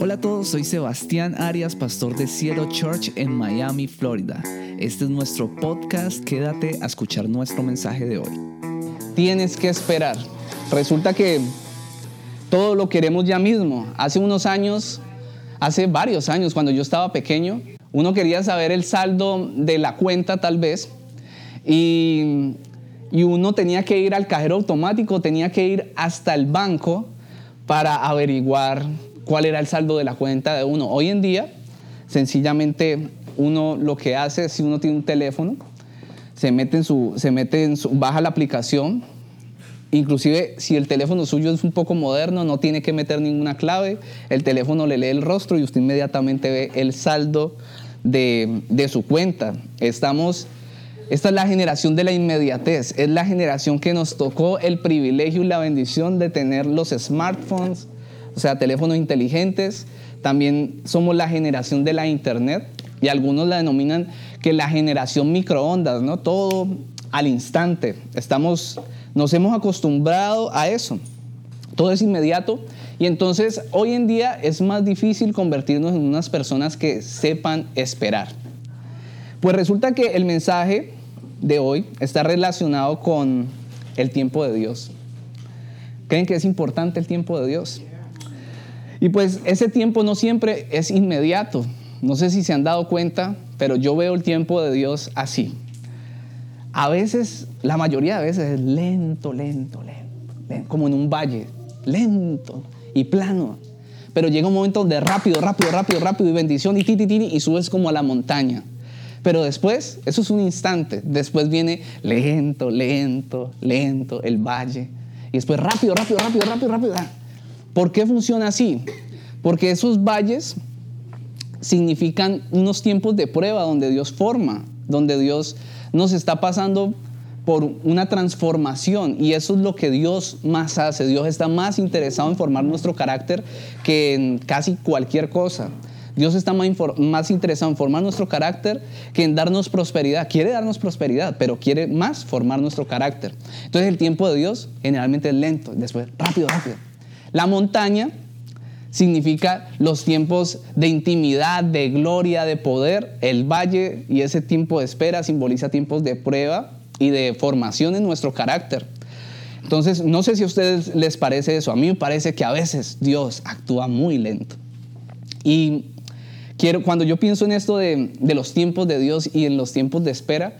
Hola a todos, soy Sebastián Arias, pastor de Cielo Church en Miami, Florida. Este es nuestro podcast, quédate a escuchar nuestro mensaje de hoy. Tienes que esperar. Resulta que todo lo queremos ya mismo. Hace unos años, hace varios años, cuando yo estaba pequeño, uno quería saber el saldo de la cuenta tal vez y, y uno tenía que ir al cajero automático, tenía que ir hasta el banco para averiguar cuál era el saldo de la cuenta de uno. Hoy en día, sencillamente uno lo que hace, si uno tiene un teléfono, se mete en su, se mete en su, baja la aplicación, inclusive si el teléfono suyo es un poco moderno, no tiene que meter ninguna clave, el teléfono le lee el rostro y usted inmediatamente ve el saldo de, de su cuenta. Estamos esta es la generación de la inmediatez, es la generación que nos tocó el privilegio y la bendición de tener los smartphones, o sea, teléfonos inteligentes. También somos la generación de la internet y algunos la denominan que la generación microondas, ¿no? Todo al instante. Estamos, nos hemos acostumbrado a eso. Todo es inmediato y entonces hoy en día es más difícil convertirnos en unas personas que sepan esperar. Pues resulta que el mensaje de hoy está relacionado con el tiempo de Dios. ¿Creen que es importante el tiempo de Dios? Y pues ese tiempo no siempre es inmediato. No sé si se han dado cuenta, pero yo veo el tiempo de Dios así. A veces, la mayoría de veces es lento, lento, lento, como en un valle, lento y plano. Pero llega un momento de rápido, rápido, rápido, rápido y bendición y titi, titi, y subes como a la montaña. Pero después, eso es un instante, después viene lento, lento, lento, el valle. Y después rápido, rápido, rápido, rápido, rápido. ¿Por qué funciona así? Porque esos valles significan unos tiempos de prueba donde Dios forma, donde Dios nos está pasando por una transformación y eso es lo que Dios más hace. Dios está más interesado en formar nuestro carácter que en casi cualquier cosa. Dios está más, interesado en formar nuestro carácter que en darnos prosperidad. Quiere darnos prosperidad, pero quiere más formar nuestro carácter. Entonces el tiempo de Dios generalmente es lento, después rápido, rápido. La montaña significa los tiempos de intimidad, de gloria, de poder. El valle y ese tiempo de espera simboliza tiempos de prueba y de formación en nuestro carácter. Entonces, no sé si a ustedes les parece eso. A mí me parece que a veces Dios actúa muy lento. Y Quiero, cuando yo pienso en esto de, los tiempos de Dios y en los tiempos de espera,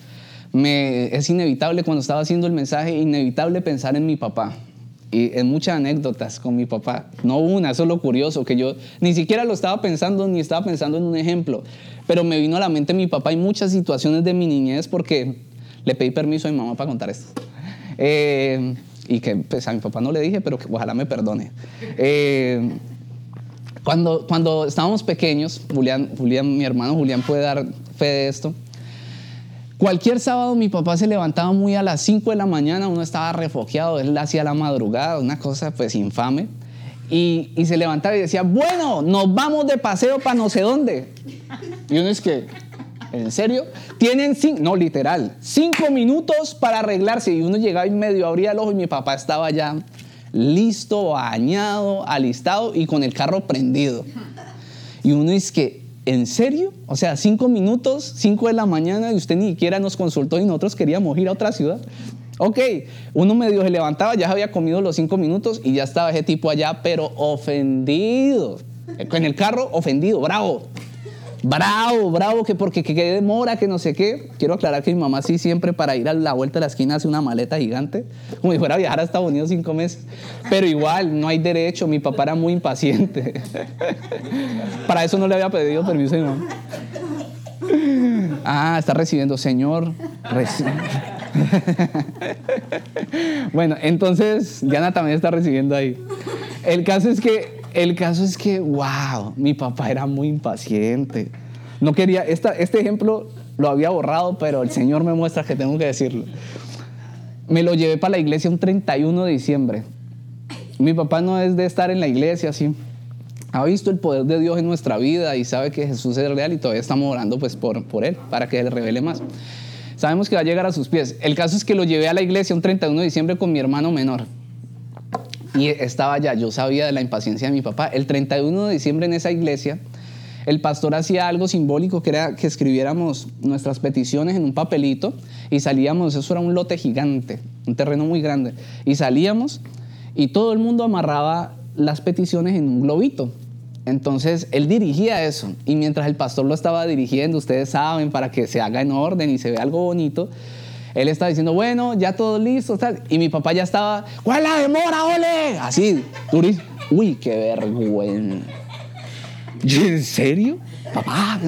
me, es inevitable, cuando estaba haciendo el mensaje, inevitable pensar en mi papá. Y en muchas anécdotas con mi papá. No una, eso es lo curioso, que yo ni siquiera lo estaba pensando ni estaba pensando en un ejemplo. Pero me vino a la mente mi papá y muchas situaciones de mi niñez porque le pedí permiso a mi mamá para contar esto. Eh, y que pues, a mi papá no le dije, pero que ojalá me perdone. Eh, cuando, cuando estábamos pequeños, Julián, Julián, mi hermano Julián puede dar fe de esto. Cualquier sábado mi papá se levantaba muy a las 5 de la mañana, uno estaba refugiado, él hacía la madrugada, una cosa pues infame. Y, y, se levantaba y decía, bueno, nos vamos de paseo para no sé dónde. Y uno es que, ¿en serio? Tienen, no literal, cinco minutos para arreglarse. Y uno llegaba y medio abría el ojo y mi papá estaba ya listo, bañado, alistado y con el carro prendido. Y uno dice que, ¿en serio? O sea, cinco minutos, cinco de la mañana y usted ni siquiera nos consultó y nosotros queríamos ir a otra ciudad. Ok, uno medio se levantaba, ya había comido los cinco minutos y ya estaba ese tipo allá, pero ofendido. En el carro, ofendido, bravo bravo, bravo, que porque que, demora, que no sé qué. Quiero aclarar que mi mamá sí siempre para ir a la vuelta de la esquina hace una maleta gigante, como si fuera a viajar a Estados Unidos cinco meses. Pero igual, no hay derecho, mi papá era muy impaciente. para eso no le había pedido permiso a mi mamá. Ah, está recibiendo, Señor. bueno, entonces Diana también está recibiendo ahí. El caso es que el caso es que, wow, mi papá era muy impaciente. No quería, esta, este ejemplo lo había borrado, pero el Señor me muestra que tengo que decirlo. Me lo llevé para la iglesia un 31 de diciembre. Mi papá no es de estar en la iglesia así. Ha visto el poder de Dios en nuestra vida y sabe que Jesús es real y todavía estamos orando pues por, por Él, para que Él revele más. Sabemos que va a llegar a sus pies. El caso es que lo llevé a la iglesia un 31 de diciembre con mi hermano menor. Y estaba ya, yo sabía de la impaciencia de mi papá. El 31 de diciembre en esa iglesia, el pastor hacía algo simbólico que era que escribiéramos nuestras peticiones en un papelito y salíamos, eso era un lote gigante, un terreno muy grande, y salíamos y todo el mundo amarraba las peticiones en un globito. Entonces él dirigía eso y mientras el pastor lo estaba dirigiendo, ustedes saben, para que se haga en orden y se vea algo bonito, él estaba diciendo, bueno, ya todo listo, tal. Y mi papá ya estaba, ¿cuál es la demora, ole? Así, durísimo. Uy, qué vergüenza. ¿En serio? Papá.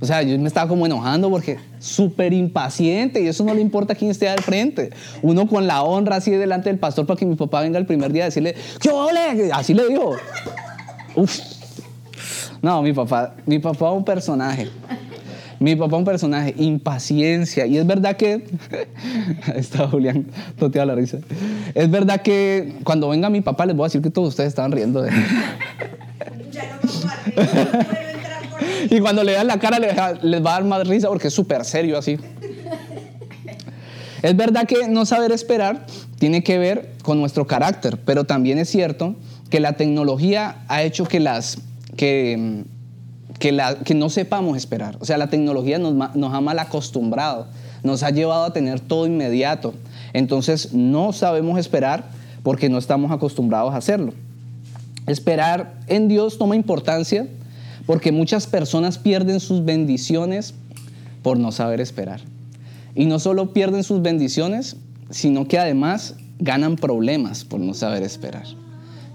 O sea, yo me estaba como enojando porque súper impaciente y eso no le importa quién esté al frente. Uno con la honra así delante del pastor para que mi papá venga el primer día a decirle, ¿qué ole? Así le dijo. Uf. No, mi papá, mi papá es un personaje. Mi papá un personaje, impaciencia. Y es verdad que, está Julián toteado la risa. Es verdad que cuando venga mi papá les voy a decir que todos ustedes estaban riendo de y cuando le dan la cara les, va a dar más risa porque es súper serio así. Es verdad que no saber esperar tiene que ver con nuestro carácter, pero también es cierto que la tecnología ha hecho que las que que, no sepamos esperar. O sea, la tecnología nos, nos ha mal acostumbrado, nos ha llevado a tener todo inmediato. Entonces no sabemos esperar porque no estamos acostumbrados a hacerlo. Esperar en Dios toma importancia porque muchas personas pierden sus bendiciones por no saber esperar. Y no solo pierden sus bendiciones, sino que además ganan problemas por no saber esperar.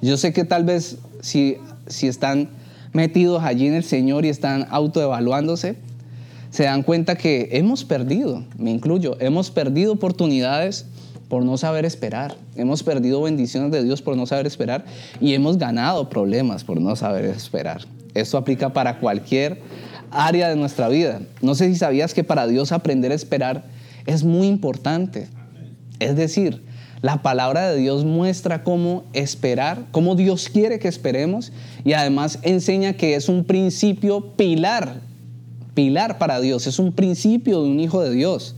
Yo sé que tal vez si, si están metidos allí en el Señor y están autoevaluándose, se dan cuenta que hemos perdido, me incluyo, hemos perdido oportunidades por no saber esperar, hemos perdido bendiciones de Dios por no saber esperar y hemos ganado problemas por no saber esperar. Esto aplica para cualquier área de nuestra vida. No sé si sabías que para Dios aprender a esperar es muy importante. Es decir, la palabra de Dios muestra cómo esperar, cómo Dios quiere que esperemos y además enseña que es un principio pilar, pilar para Dios, es un principio de un hijo de Dios.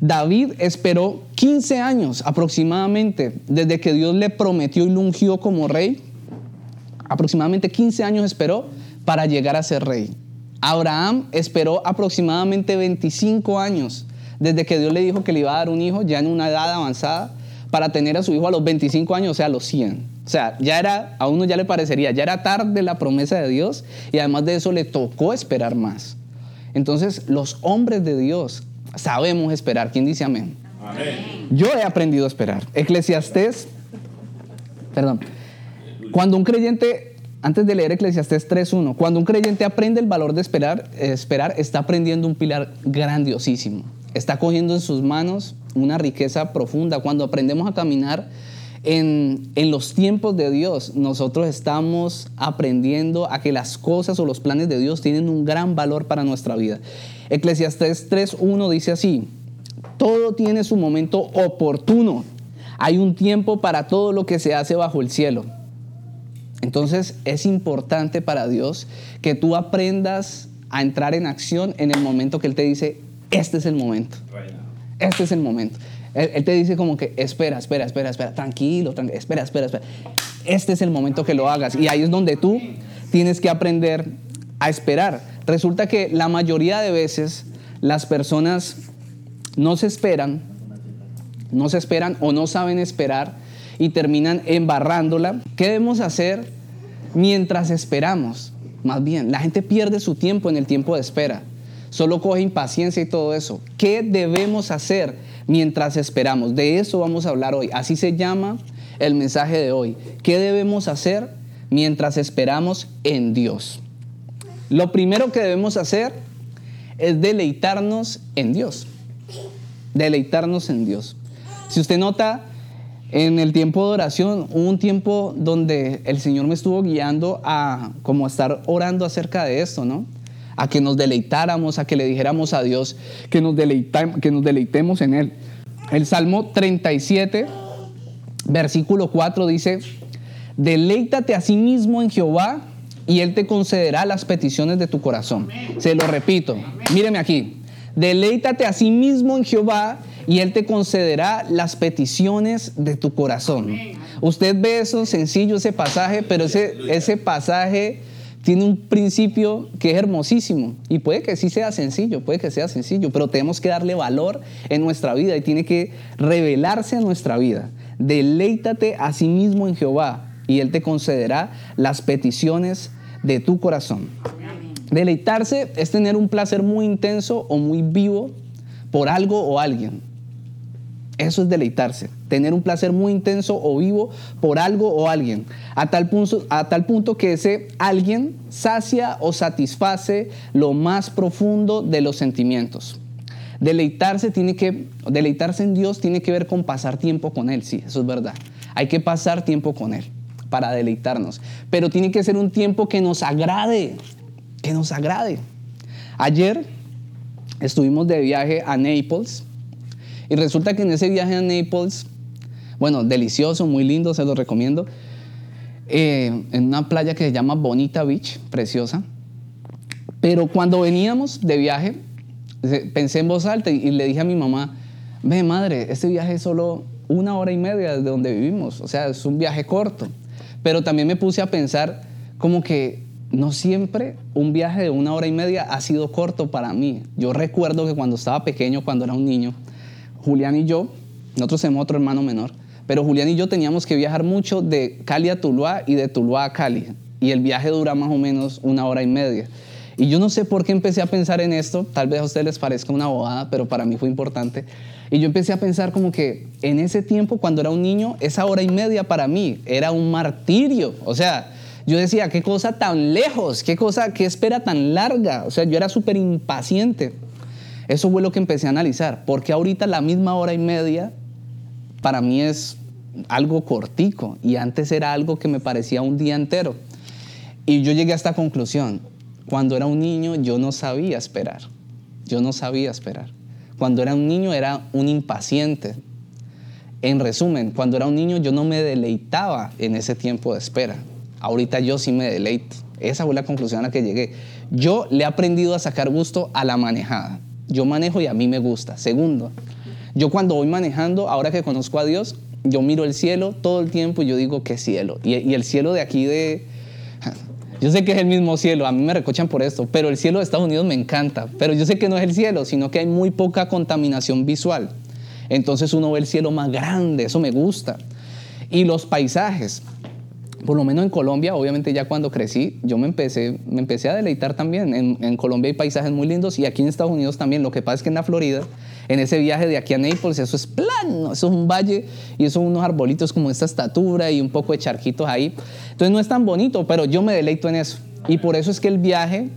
David esperó 15 años aproximadamente desde que Dios le prometió y lo ungió como rey. Aproximadamente 15 años esperó para llegar a ser rey. Abraham esperó aproximadamente 25 años desde que Dios le dijo que le iba a dar un hijo ya en una edad avanzada para tener a su hijo a los 25 años, o sea, a los 100. O sea, ya era, a uno ya le parecería, ya era tarde la promesa de Dios y además de eso le tocó esperar más. Entonces, los hombres de Dios sabemos esperar. ¿Quién dice amén? amén. Yo he aprendido a esperar. Eclesiastés, perdón, cuando un creyente, antes de leer Eclesiastés 3.1, cuando un creyente aprende el valor de esperar, esperar, está aprendiendo un pilar grandiosísimo está cogiendo en sus manos una riqueza profunda. Cuando aprendemos a caminar en, los tiempos de Dios, nosotros estamos aprendiendo a que las cosas o los planes de Dios tienen un gran valor para nuestra vida. Eclesiastés 3.1 dice así, todo tiene su momento oportuno. Hay un tiempo para todo lo que se hace bajo el cielo. Entonces es importante para Dios que tú aprendas a entrar en acción en el momento que Él te dice, este es el momento. Este es el momento. Él, te dice como que, espera, espera, espera, espera, tranquilo, espera, espera, espera. Este es el momento que lo hagas. Y ahí es donde tú tienes que aprender a esperar. Resulta que la mayoría de veces las personas no se esperan, no se esperan o no saben esperar y terminan embarrándola. ¿Qué debemos hacer mientras esperamos? Más bien, la gente pierde su tiempo en el tiempo de espera solo coge impaciencia y todo eso. ¿Qué debemos hacer mientras esperamos? De eso vamos a hablar hoy. Así se llama el mensaje de hoy. ¿Qué debemos hacer mientras esperamos en Dios? Lo primero que debemos hacer es deleitarnos en Dios. Deleitarnos en Dios. Si usted nota, en el tiempo de oración hubo un tiempo donde el Señor me estuvo guiando a como estar orando acerca de esto, ¿no? A que nos deleitáramos, a que le dijéramos a Dios que nos, que nos deleitemos en Él. El Salmo 37, versículo 4 dice, deleítate a sí mismo en Jehová y Él te concederá las peticiones de tu corazón. Se lo repito, míreme aquí, deleítate a sí mismo en Jehová y Él te concederá las peticiones de tu corazón. Usted ve eso sencillo, ese pasaje, pero ese, ese pasaje tiene un principio que es hermosísimo. Y puede que sí sea sencillo, puede que sea sencillo, pero tenemos que darle valor en nuestra vida y tiene que revelarse en nuestra vida. Deleítate a sí mismo en Jehová y Él te concederá las peticiones de tu corazón. Deleitarse es tener un placer muy intenso o muy vivo por algo o alguien. Eso es deleitarse, tener un placer muy intenso o vivo por algo o alguien, a tal, punto, a tal punto que ese alguien sacia o satisface lo más profundo de los sentimientos. Deleitarse, tiene que, deleitarse en Dios tiene que ver con pasar tiempo con Él, sí, eso es verdad. Hay que pasar tiempo con Él para deleitarnos, pero tiene que ser un tiempo que nos agrade, que nos agrade. Ayer estuvimos de viaje a Naples y resulta que en ese viaje a Naples, bueno, delicioso, muy lindo, se lo recomiendo, eh, en una playa que se llama Bonita Beach, preciosa. Pero cuando veníamos de viaje, pensé en voz alta y, le dije a mi mamá, ve madre, este viaje es solo una hora y media desde donde vivimos, o sea, es un viaje corto. Pero también me puse a pensar como que no siempre un viaje de una hora y media ha sido corto para mí. Yo recuerdo que cuando estaba pequeño, cuando era un niño, Julián y yo, nosotros tenemos otro hermano menor, pero Julián y yo teníamos que viajar mucho de Cali a Tuluá y de Tuluá a Cali. Y el viaje dura más o menos una hora y media. Y yo no sé por qué empecé a pensar en esto, tal vez a ustedes les parezca una bobada, pero para mí fue importante. Y yo empecé a pensar como que en ese tiempo, cuando era un niño, esa hora y media para mí era un martirio. O sea, yo decía, qué cosa tan lejos, qué cosa, qué espera tan larga. O sea, yo era súper impaciente. Eso fue lo que empecé a analizar, porque ahorita la misma hora y media para mí es algo cortico y antes era algo que me parecía un día entero. Y yo llegué a esta conclusión. Cuando era un niño yo no sabía esperar. Yo no sabía esperar. Cuando era un niño era un impaciente. En resumen, cuando era un niño yo no me deleitaba en ese tiempo de espera. Ahorita yo sí me deleito. Esa fue la conclusión a la que llegué. Yo le he aprendido a sacar gusto a la manejada. Yo manejo y a mí me gusta. Segundo, yo cuando voy manejando, ahora que conozco a Dios, yo miro el cielo todo el tiempo y yo digo, ¿qué cielo? Y, el cielo de aquí de... Yo sé que es el mismo cielo, a mí me recochan por esto, pero el cielo de Estados Unidos me encanta. Pero yo sé que no es el cielo, sino que hay muy poca contaminación visual. Entonces uno ve el cielo más grande, eso me gusta. Y los paisajes por lo menos en Colombia, obviamente ya cuando crecí, yo me empecé, me empecé a deleitar también. En, Colombia hay paisajes muy lindos y aquí en Estados Unidos también. Lo que pasa es que en la Florida, en ese viaje de aquí a Naples, eso es plano, eso es un valle y son unos arbolitos como esta estatura y un poco de charquitos ahí. Entonces no es tan bonito, pero yo me deleito en eso. Y por eso es que el viaje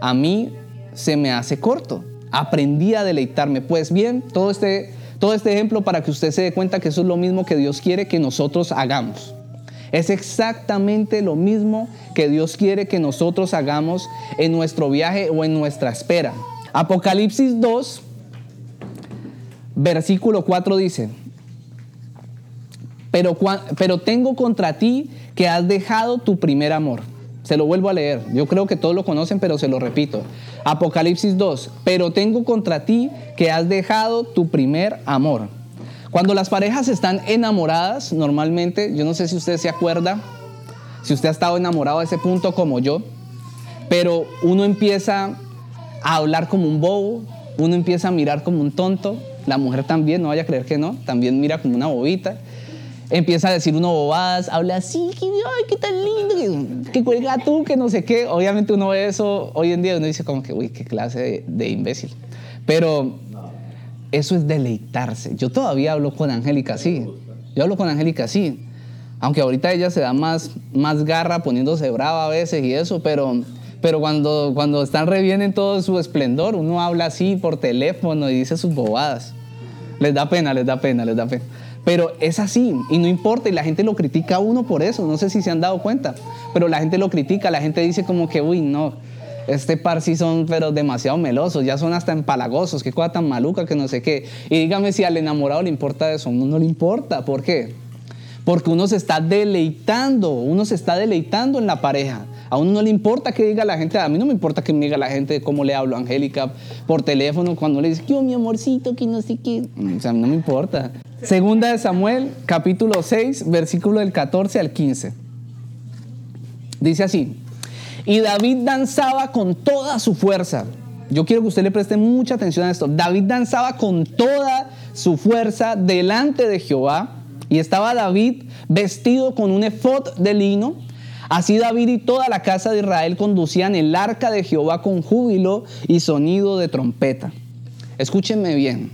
a mí se me hace corto. Aprendí a deleitarme. Pues bien, todo este, todo este ejemplo para que usted se dé cuenta que eso es lo mismo que Dios quiere que nosotros hagamos. Es exactamente lo mismo que Dios quiere que nosotros hagamos en nuestro viaje o en nuestra espera. Apocalipsis 2, versículo 4 dice, pero, pero tengo contra ti que has dejado tu primer amor. Se lo vuelvo a leer. Yo creo que todos lo conocen, pero se lo repito. Apocalipsis 2. Pero tengo contra ti que has dejado tu primer amor. Cuando las parejas están enamoradas, normalmente, yo no sé si usted se acuerda, si usted ha estado enamorado a ese punto como yo, pero uno empieza a hablar como un bobo, uno empieza a mirar como un tonto, la mujer también, no vaya a creer que no, también mira como una bobita, empieza a decir uno bobadas, habla así, que, ay, qué tan lindo, que, cuelga tú, que no sé qué, obviamente uno ve eso hoy en día, uno dice como que, uy, qué clase de, de imbécil, pero eso es deleitarse. Yo todavía hablo con Angélica así. Yo hablo con Angélica así. Aunque ahorita ella se da más, más garra poniéndose brava a veces y eso, pero, pero cuando, cuando están re bien en todo su esplendor, uno habla así por teléfono y dice sus bobadas. Les da pena, les da pena, les da pena. Pero es así y no importa y la gente lo critica a uno por eso. No sé si se han dado cuenta, pero la gente lo critica, la gente dice como que, uy, no, este par sí son pero demasiado melosos, ya son hasta empalagosos, qué cosa tan maluca que no sé qué. Y dígame si al enamorado le importa eso, a uno no le importa, ¿por qué? Porque uno se está deleitando, uno se está deleitando en la pareja. A uno no le importa que diga la gente, a mí no me importa que me diga la gente cómo le hablo a Angélica por teléfono cuando le dice, yo mi amorcito, que no sé qué. O sea, no me importa. Segunda de Samuel, capítulo 6, versículo del 14 al 15. Dice así, y David danzaba con toda su fuerza. Yo quiero que usted le preste mucha atención a esto. David danzaba con toda su fuerza delante de Jehová. Y estaba David vestido con un efod de lino. Así David y toda la casa de Israel conducían el arca de Jehová con júbilo y sonido de trompeta. Escúchenme bien.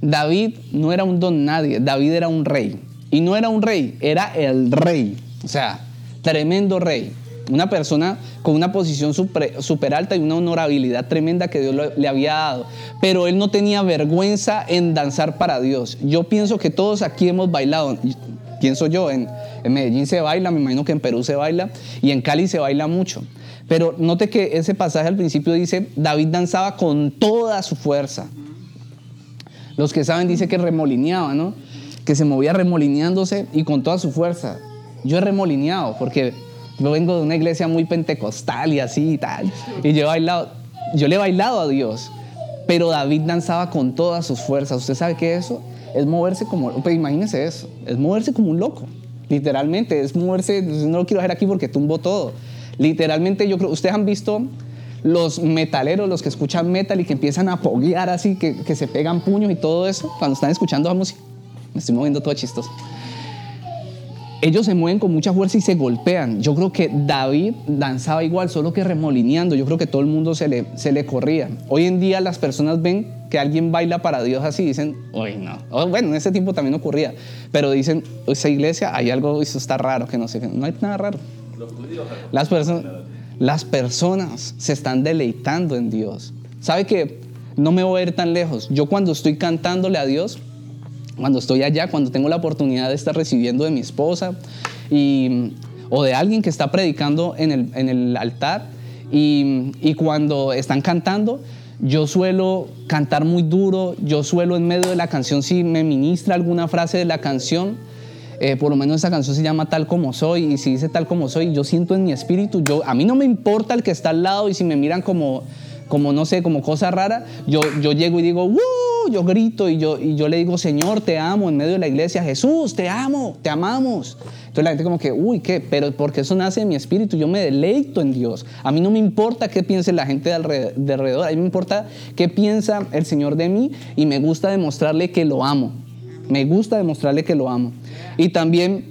David no era un don nadie, David era un rey. Y no era un rey, era el rey. O sea, tremendo rey. Una persona con una posición súper alta y una honorabilidad tremenda que Dios le había dado. Pero él no tenía vergüenza en danzar para Dios. Yo pienso que todos aquí hemos bailado. Pienso yo, en, Medellín se baila, me imagino que en Perú se baila y en Cali se baila mucho. Pero note que ese pasaje al principio dice, David danzaba con toda su fuerza. Los que saben dice que remolineaba, ¿no? Que se movía remolineándose y con toda su fuerza. Yo he remolineado porque yo vengo de una iglesia muy pentecostal y así y tal. Y yo he bailado, yo le he bailado a Dios. Pero David danzaba con todas sus fuerzas. ¿Usted sabe qué es eso? Es moverse como, pues imagínese eso, es moverse como un loco. Literalmente, es moverse, no lo quiero hacer aquí porque tumbo todo. Literalmente, yo creo, ustedes han visto los metaleros, los que escuchan metal y que empiezan a poguear así, que, que se pegan puños y todo eso, cuando están escuchando la música. Me estoy moviendo todo chistoso ellos se mueven con mucha fuerza y se golpean. Yo creo que David danzaba igual, solo que remolineando. Yo creo que todo el mundo se le, se le corría. Hoy en día las personas ven que alguien baila para Dios así, dicen, uy, no. bueno, en ese tiempo también ocurría, pero dicen, esa iglesia, hay algo, eso está raro, que no sé, no hay nada raro. Las personas, las personas se están deleitando en Dios. ¿Sabe que no me voy a ir tan lejos? Yo cuando estoy cantándole a Dios, cuando estoy allá, cuando tengo la oportunidad de estar recibiendo de mi esposa y, o de alguien que está predicando en el, en el altar y, y, cuando están cantando, yo suelo cantar muy duro, yo suelo en medio de la canción, si me ministra alguna frase de la canción, eh, por lo menos esa canción se llama Tal como soy, y si dice Tal como soy, yo siento en mi espíritu, yo, a mí no me importa el que está al lado y si me miran como, como no sé, como cosa rara, yo, yo llego y digo, ¡Woo! yo grito y yo, y yo le digo, Señor, te amo en medio de la iglesia, Jesús, te amo, te amamos. Entonces la gente como que, uy, ¿qué? Pero porque eso nace en mi espíritu, yo me deleito en Dios. A mí no me importa qué piense la gente de alrededor, a mí me importa qué piensa el Señor de mí y me gusta demostrarle que lo amo. Me gusta demostrarle que lo amo. Y también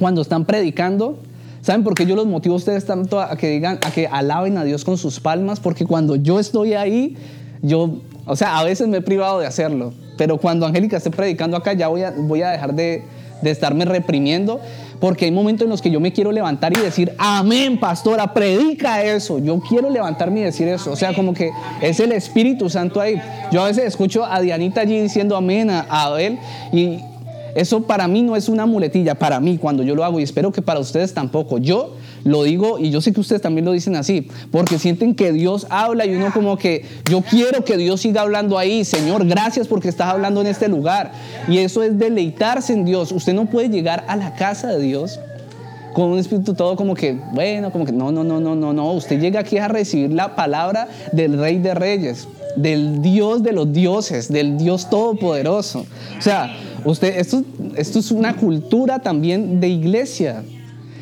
cuando están predicando, ¿Saben por qué yo los motivo a ustedes tanto a que digan, a que alaben a Dios con sus palmas? Porque cuando yo estoy ahí, yo o sea, a veces me he privado de hacerlo, pero cuando Angélica esté predicando acá ya voy a, voy a dejar de, de estarme reprimiendo, porque hay momentos en los que yo me quiero levantar y decir, amén, pastora, predica eso. Yo quiero levantarme y decir eso. O sea, como que es el Espíritu Santo ahí. Yo a veces escucho a Dianita allí diciendo amén a, Abel y eso para mí no es una muletilla, para mí cuando yo lo hago y espero que para ustedes tampoco. Yo lo digo y yo sé que ustedes también lo dicen así, porque sienten que Dios habla y uno como que yo quiero que Dios siga hablando ahí, Señor, gracias porque estás hablando en este lugar. Y eso es deleitarse en Dios. Usted no puede llegar a la casa de Dios con un espíritu todo como que, bueno, como que no, no, no, no, no, no. Usted llega aquí a recibir la palabra del Rey de Reyes, del Dios de los dioses, del Dios Todopoderoso. O sea, usted, esto, es una cultura también de iglesia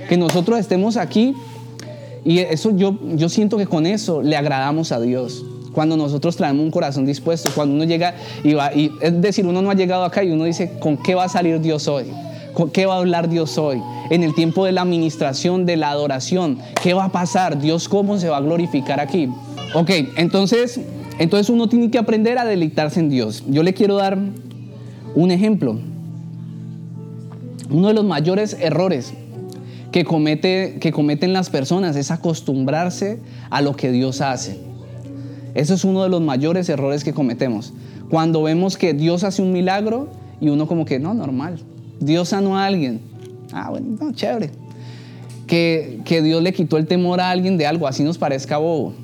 que nosotros estemos aquí y eso yo, yo siento que con eso le agradamos a Dios. Cuando nosotros traemos un corazón dispuesto, cuando uno llega y va, y es decir, uno no ha llegado acá y uno dice, ¿con qué va a salir Dios hoy? ¿Con qué va a hablar Dios hoy? En el tiempo de la administración, de la adoración, ¿qué va a pasar? Dios, ¿cómo se va a glorificar aquí? Ok, entonces, entonces uno tiene que aprender a deleitarse en Dios. Yo le quiero dar un ejemplo. Uno de los mayores errores que, comete, que cometen las personas es acostumbrarse a lo que Dios hace. Eso es uno de los mayores errores que cometemos. Cuando vemos que Dios hace un milagro y uno como que, no, normal. Dios sanó a alguien. Ah, bueno, no, chévere. Que, que Dios le quitó el temor a alguien de algo, así nos parezca bobo.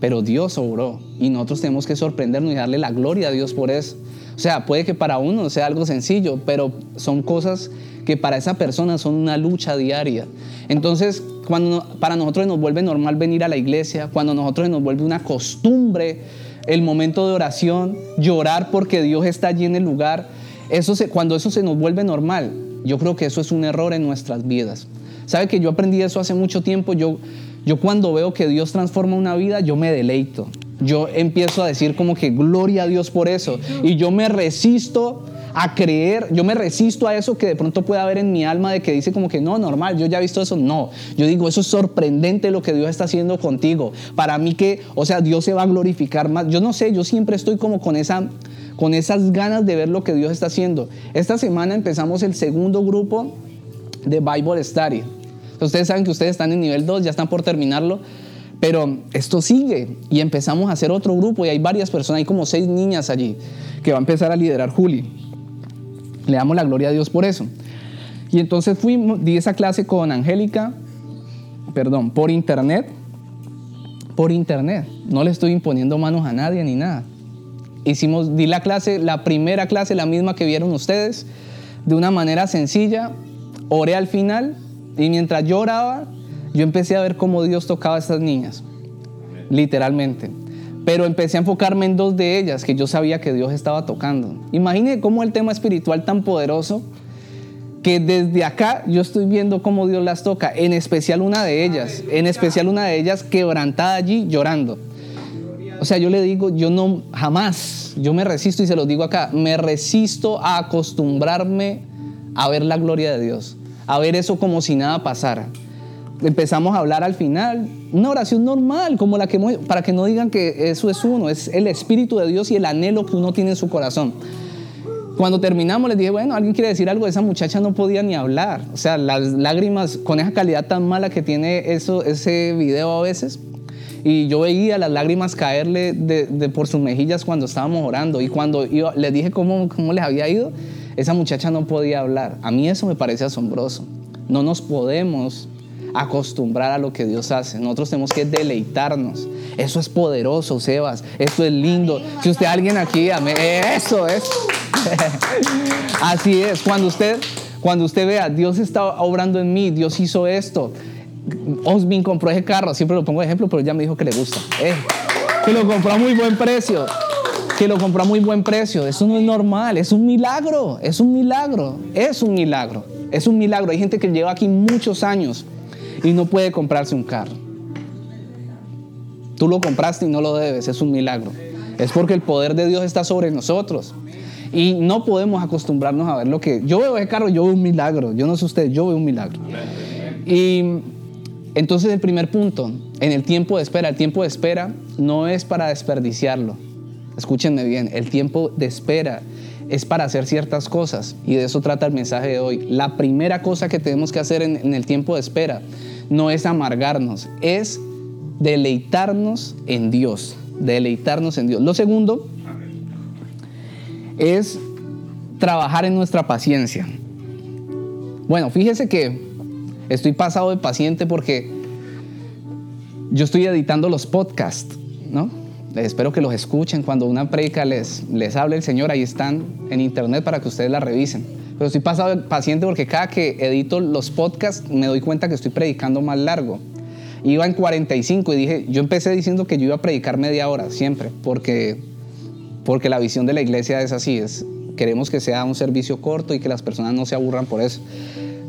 Pero Dios obró y nosotros tenemos que sorprendernos y darle la gloria a Dios por eso. O sea, puede que para uno sea algo sencillo, pero son cosas que para esa persona son una lucha diaria. Entonces, cuando para nosotros nos vuelve normal venir a la iglesia, cuando nosotros nos vuelve una costumbre el momento de oración, llorar porque Dios está allí en el lugar, eso se, cuando eso se nos vuelve normal, yo creo que eso es un error en nuestras vidas. ¿Sabe que yo aprendí eso hace mucho tiempo? Yo, yo cuando veo que Dios transforma una vida, yo me deleito. Yo empiezo a decir como que gloria a Dios por eso. Y yo me resisto a creer, yo me resisto a eso que de pronto puede haber en mi alma de que dice como que no, normal, yo ya he visto eso. No, yo digo, eso es sorprendente lo que Dios está haciendo contigo. Para mí que, o sea, Dios se va a glorificar más. Yo no sé, yo siempre estoy como con esa con esas ganas de ver lo que Dios está haciendo. Esta semana empezamos el segundo grupo de Bible Study. Ustedes saben que ustedes están en nivel 2, ya están por terminarlo, pero esto sigue y empezamos a hacer otro grupo y hay varias personas, hay como seis niñas allí que va a empezar a liderar Juli. Le damos la gloria a Dios por eso. Y entonces fuimos, di esa clase con Angélica, perdón, por internet. Por internet. No le estoy imponiendo manos a nadie ni nada. Hicimos, di la clase, la primera clase, la misma que vieron ustedes, de una manera sencilla. Oré al final y mientras yo oraba, yo empecé a ver cómo Dios tocaba a estas niñas. Literalmente. Pero empecé a enfocarme en dos de ellas que yo sabía que Dios estaba tocando. Imagine cómo el tema espiritual tan poderoso que desde acá yo estoy viendo cómo Dios las toca, en especial una de ellas, en especial una de ellas quebrantada allí llorando. O sea, yo le digo, yo no, jamás, yo me resisto y se lo digo acá, me resisto a acostumbrarme a ver la gloria de Dios, a ver eso como si nada pasara. Empezamos a hablar al final, una oración normal, como la que, para que no digan que eso es uno, es el Espíritu de Dios y el anhelo que uno tiene en su corazón. Cuando terminamos les dije, bueno, ¿alguien quiere decir algo? Esa muchacha no podía ni hablar. O sea, las lágrimas con esa calidad tan mala que tiene eso, ese video a veces, y yo veía las lágrimas caerle de, por sus mejillas cuando estábamos orando. Y cuando yo les dije cómo, cómo les había ido, esa muchacha no podía hablar. A mí eso me parece asombroso. No nos podemos acostumbrar a lo que Dios hace. Nosotros tenemos que deleitarnos. Eso es poderoso, Sebas. Eso es lindo. Si usted alguien aquí, eso es. Así es. Cuando usted, cuando usted vea, Dios está obrando en mí, Dios hizo esto. Osmin compró ese carro, siempre lo pongo de ejemplo, pero ya me dijo que le gusta. Eh, que lo compró a muy buen precio. Que lo compró a muy buen precio. Eso no es normal, es un milagro, es un milagro, es un milagro, es un milagro. Hay gente que lleva aquí muchos años y no puede comprarse un carro. Tú lo compraste y no lo debes, es un milagro. Es porque el poder de Dios está sobre nosotros. Y no podemos acostumbrarnos a ver lo que... Yo veo ese carro, yo veo un milagro. Yo no sé usted, yo veo un milagro. Y entonces el primer punto, en el tiempo de espera, el tiempo de espera no es para desperdiciarlo. Escúchenme bien, el tiempo de espera es para hacer ciertas cosas y de eso trata el mensaje de hoy. La primera cosa que tenemos que hacer en, el tiempo de espera no es amargarnos, es deleitarnos en Dios, deleitarnos en Dios. Lo segundo es trabajar en nuestra paciencia. Bueno, fíjese que Estoy pasado de paciente porque yo estoy editando los podcasts, ¿no? Espero que los escuchen cuando una predica les, les hable el Señor. Ahí están en internet para que ustedes la revisen. Pero estoy pasado paciente porque cada que edito los podcasts me doy cuenta que estoy predicando más largo. Iba en 45 y dije, yo empecé diciendo que yo iba a predicar media hora siempre, porque, porque la visión de la iglesia es así, es, queremos que sea un servicio corto y que las personas no se aburran por eso.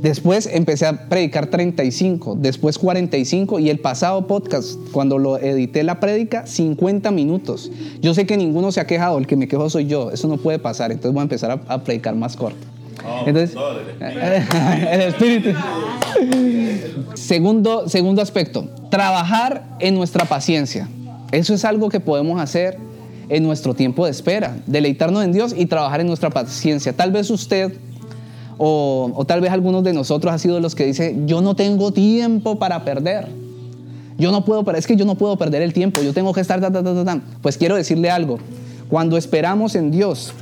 Después empecé a predicar 35, después 45 y el pasado podcast, cuando lo edité la prédica, 50 minutos. Yo sé que ninguno se ha quejado, el que me quejo soy yo, eso no puede pasar, entonces voy a empezar a, predicar más corto. Oh, entonces, el espíritu. segundo, segundo aspecto, trabajar en nuestra paciencia. Eso es algo que podemos hacer en nuestro tiempo de espera, deleitarnos en Dios y trabajar en nuestra paciencia. Tal vez usted o, tal vez algunos de nosotros ha sido los que dicen, yo no tengo tiempo para perder. Yo no puedo, es que yo no puedo perder el tiempo, yo tengo que estar, pues quiero decirle algo, cuando esperamos en Dios,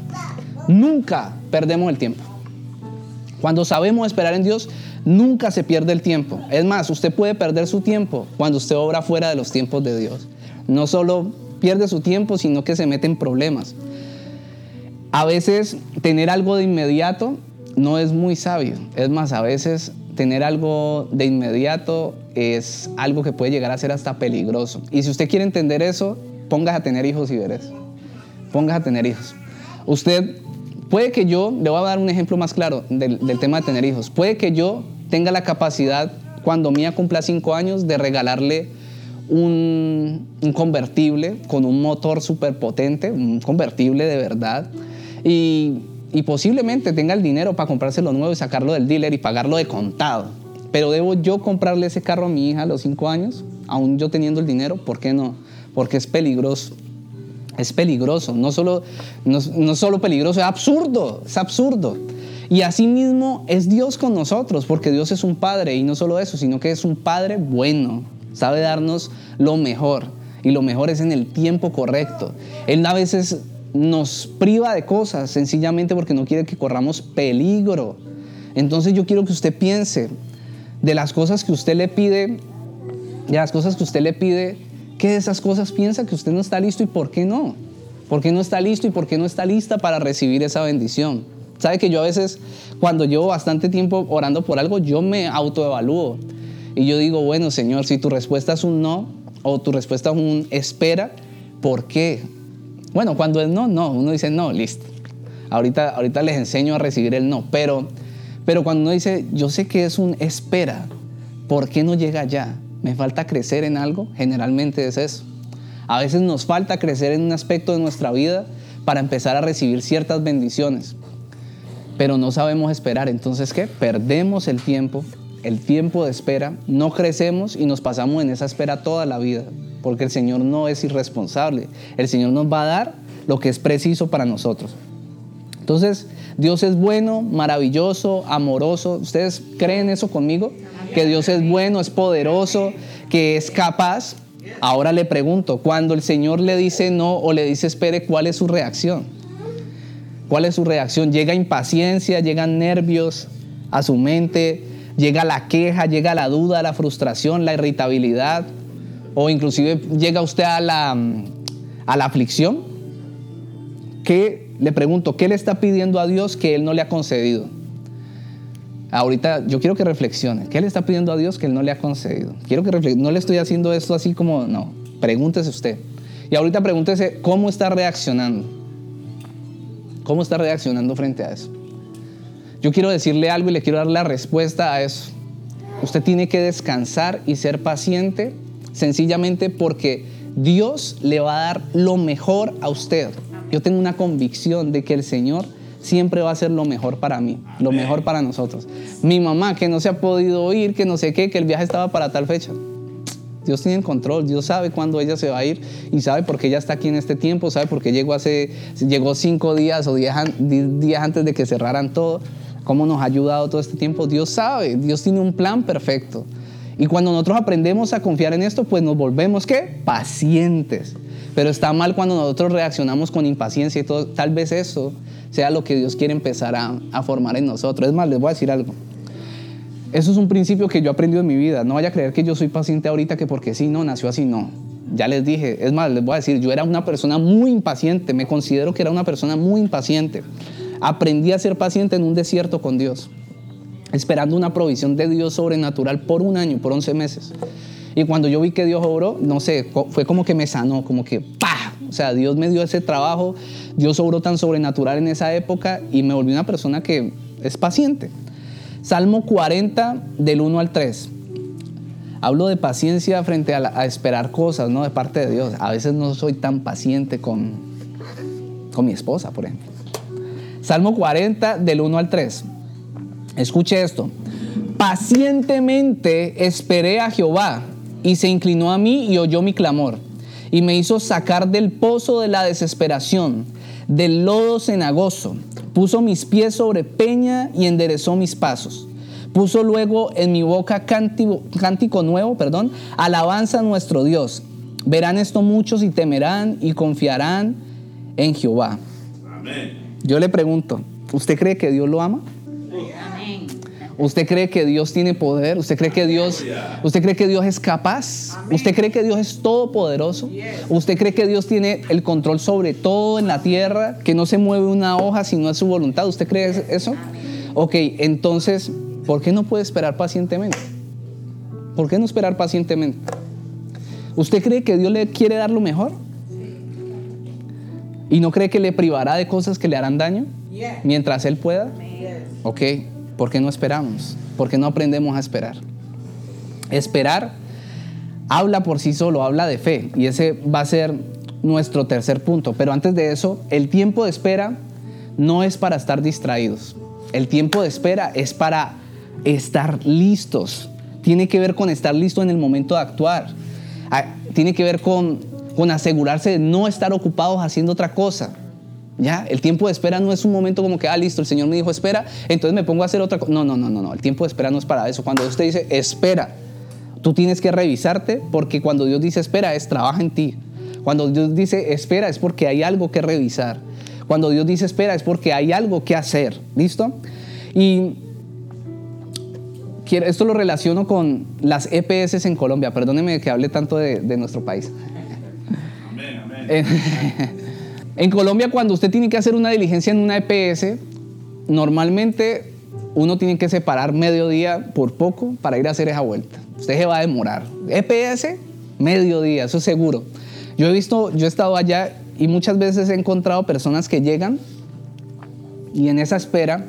nunca perdemos el tiempo. Cuando sabemos esperar en Dios, nunca se pierde el tiempo. Es más, usted puede perder su tiempo cuando usted obra fuera de los tiempos de Dios. No solo pierde su tiempo, sino que se mete en problemas. A veces tener algo de inmediato no es muy sabio. Es más, a veces tener algo de inmediato es algo que puede llegar a ser hasta peligroso. Y si usted quiere entender eso, pongas a tener hijos y veres. Pongas a tener hijos. Usted Puede que yo, le voy a dar un ejemplo más claro del, tema de tener hijos, puede que yo tenga la capacidad, cuando Mía cumpla cinco años, de regalarle un, un convertible con un motor súper potente, un convertible de verdad, y, y posiblemente tenga el dinero para comprárselo nuevo y sacarlo del dealer y pagarlo de contado. Pero debo yo comprarle ese carro a mi hija a los cinco años, aún yo teniendo el dinero, ¿por qué no? Porque es peligroso. Es peligroso, no solo, no, solo peligroso, es absurdo, es absurdo. Y asimismo es Dios con nosotros, porque Dios es un Padre, y no solo eso, sino que es un Padre bueno, sabe darnos lo mejor, y lo mejor es en el tiempo correcto. Él a veces nos priva de cosas sencillamente porque no quiere que corramos peligro. Entonces yo quiero que usted piense de las cosas que usted le pide, de las cosas que usted le pide, ¿qué de esas cosas piensa que usted no está listo y por qué no? ¿Por qué no está listo y por qué no está lista para recibir esa bendición? Sabe que yo a veces, cuando llevo bastante tiempo orando por algo, yo me autoevalúo. Y yo digo, bueno, Señor, si tu respuesta es un no o tu respuesta es un espera, ¿por qué? Bueno, cuando es no, no, uno dice no, listo. Ahorita, ahorita les enseño a recibir el no, pero, pero cuando uno dice, yo sé que es un espera, ¿por qué no llega ya? ¿Me falta crecer en algo? Generalmente es eso. A veces nos falta crecer en un aspecto de nuestra vida para empezar a recibir ciertas bendiciones, pero no sabemos esperar. Entonces, ¿qué? Perdemos el tiempo, el tiempo de espera, no crecemos y nos pasamos en esa espera toda la vida porque el Señor no es irresponsable. El Señor nos va a dar lo que es preciso para nosotros. Entonces, Dios es bueno, maravilloso, amoroso. ¿Ustedes creen eso conmigo? Que Dios es bueno, es poderoso, que es capaz. Ahora le pregunto, cuando el Señor le dice no o le dice espere, ¿cuál es su reacción? ¿Cuál es su reacción? ¿Llega impaciencia, llegan nervios a su mente? ¿Llega la queja, llega la duda, la frustración, la irritabilidad? o inclusive llega usted a la, a la aflicción, ¿qué, le pregunto, ¿qué le está pidiendo a Dios que Él no le ha concedido? Ahorita yo quiero que reflexione, ¿qué le está pidiendo a Dios que Él no le ha concedido? Quiero que no le estoy haciendo esto así como, no, pregúntese usted. Y ahorita pregúntese cómo está reaccionando. ¿Cómo está reaccionando frente a eso? Yo quiero decirle algo y le quiero dar la respuesta a eso. Usted tiene que descansar y ser paciente sencillamente porque Dios le va a dar lo mejor a usted. Yo tengo una convicción de que el Señor siempre va a hacer lo mejor para mí, lo mejor para nosotros. Mi mamá que no se ha podido ir, que no sé qué, que el viaje estaba para tal fecha. Dios tiene el control, Dios sabe cuándo ella se va a ir y sabe por qué ella está aquí en este tiempo, sabe por qué llegó hace, llegó cinco días o diez días antes de que cerraran todo, cómo nos ha ayudado todo este tiempo. Dios sabe, Dios tiene un plan perfecto. Y cuando nosotros aprendemos a confiar en esto, pues nos volvemos ¿qué? Pacientes. Pero está mal cuando nosotros reaccionamos con impaciencia y. Tal vez eso sea lo que Dios quiere empezar a, a formar en nosotros. Es más, les voy a decir algo. Eso es un principio que yo he aprendido en mi vida. No vaya a creer que yo soy paciente ahorita que porque sí, no, nació así, no. Ya les dije, es más, les voy a decir, yo era una persona muy impaciente, me considero que era una persona muy impaciente. Aprendí a ser paciente en un desierto con Dios esperando una provisión de Dios sobrenatural por un año, por 11 meses. Y cuando yo vi que Dios obró, no sé, fue como que me sanó, como que ¡pah! O sea, Dios me dio ese trabajo, Dios obró tan sobrenatural en esa época y me volví una persona que es paciente. Salmo 40 del 1 al 3. Hablo de paciencia frente a, esperar cosas, ¿no? De parte de Dios. A veces no soy tan paciente con, con mi esposa, por ejemplo. Salmo 40 del 1 al 3. Escuche esto. Pacientemente esperé a Jehová y se inclinó a mí y oyó mi clamor y me hizo sacar del pozo de la desesperación, del lodo cenagoso. Puso mis pies sobre peña y enderezó mis pasos. Puso luego en mi boca cántico, cántico nuevo, perdón, alabanza a nuestro Dios. Verán esto muchos y temerán y confiarán en Jehová. Amén. Yo le pregunto, ¿usted cree que Dios lo ama? ¿Usted cree que Dios tiene poder? ¿Usted cree que Dios, usted cree que Dios es capaz? ¿Usted cree que Dios es todopoderoso? ¿Usted cree que Dios tiene el control sobre todo en la tierra? Que no se mueve una hoja si no es su voluntad. ¿Usted cree eso? Ok, entonces, ¿por qué no puede esperar pacientemente? ¿Por qué no esperar pacientemente? ¿Usted cree que Dios le quiere dar lo mejor? ¿Y no cree que le privará de cosas que le harán daño? Mientras Él pueda. Ok, ¿por qué no esperamos? ¿Por qué no aprendemos a esperar? Esperar habla por sí solo, habla de fe. Y ese va a ser nuestro tercer punto. Pero antes de eso, el tiempo de espera no es para estar distraídos. El tiempo de espera es para estar listos. Tiene que ver con estar listo en el momento de actuar. Ah, tiene que ver con, con asegurarse de no estar ocupados haciendo otra cosa. ¿Ya? El tiempo de espera no es un momento como que, ah, listo, el Señor me dijo espera, entonces me pongo a hacer otra cosa. No, no, no, no, no. El tiempo de espera no es para eso. Cuando usted dice espera, tú tienes que revisarte porque cuando Dios dice espera es trabaja en ti. Cuando Dios dice espera es porque hay algo que revisar. Cuando Dios dice espera es porque hay algo que hacer. ¿Listo? Y esto lo relaciono con las EPS en Colombia. Perdóneme que hable tanto de, nuestro país. Amén, amén. En Colombia, cuando usted tiene que hacer una diligencia en una EPS, normalmente uno tiene que separar medio día por poco para ir a hacer esa vuelta. Usted se va a demorar. EPS, medio día, eso es seguro. Yo he visto, yo he estado allá y muchas veces he encontrado personas que llegan y en esa espera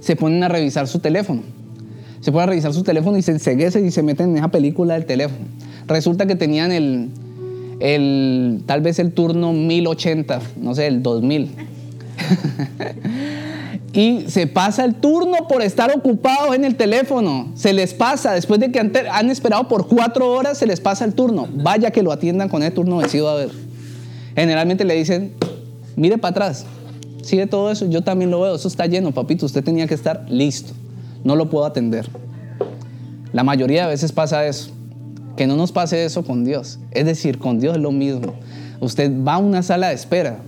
se ponen a revisar su teléfono. Se ponen a revisar su teléfono y se enseguecen y se meten en esa película del teléfono. Resulta que tenían el, el, tal vez el turno 1080, no sé, el 2000. y se pasa el turno por estar ocupados en el teléfono. Se les pasa, después de que han, esperado por cuatro horas, se les pasa el turno. Vaya que lo atiendan con el turno vencido a ver. Generalmente le dicen, mire para atrás, sigue todo eso, yo también lo veo, eso está lleno, papito, usted tenía que estar listo. No lo puedo atender. La mayoría de veces pasa eso. Que no nos pase eso con Dios. Es decir, con Dios es lo mismo. Usted va a una sala de espera.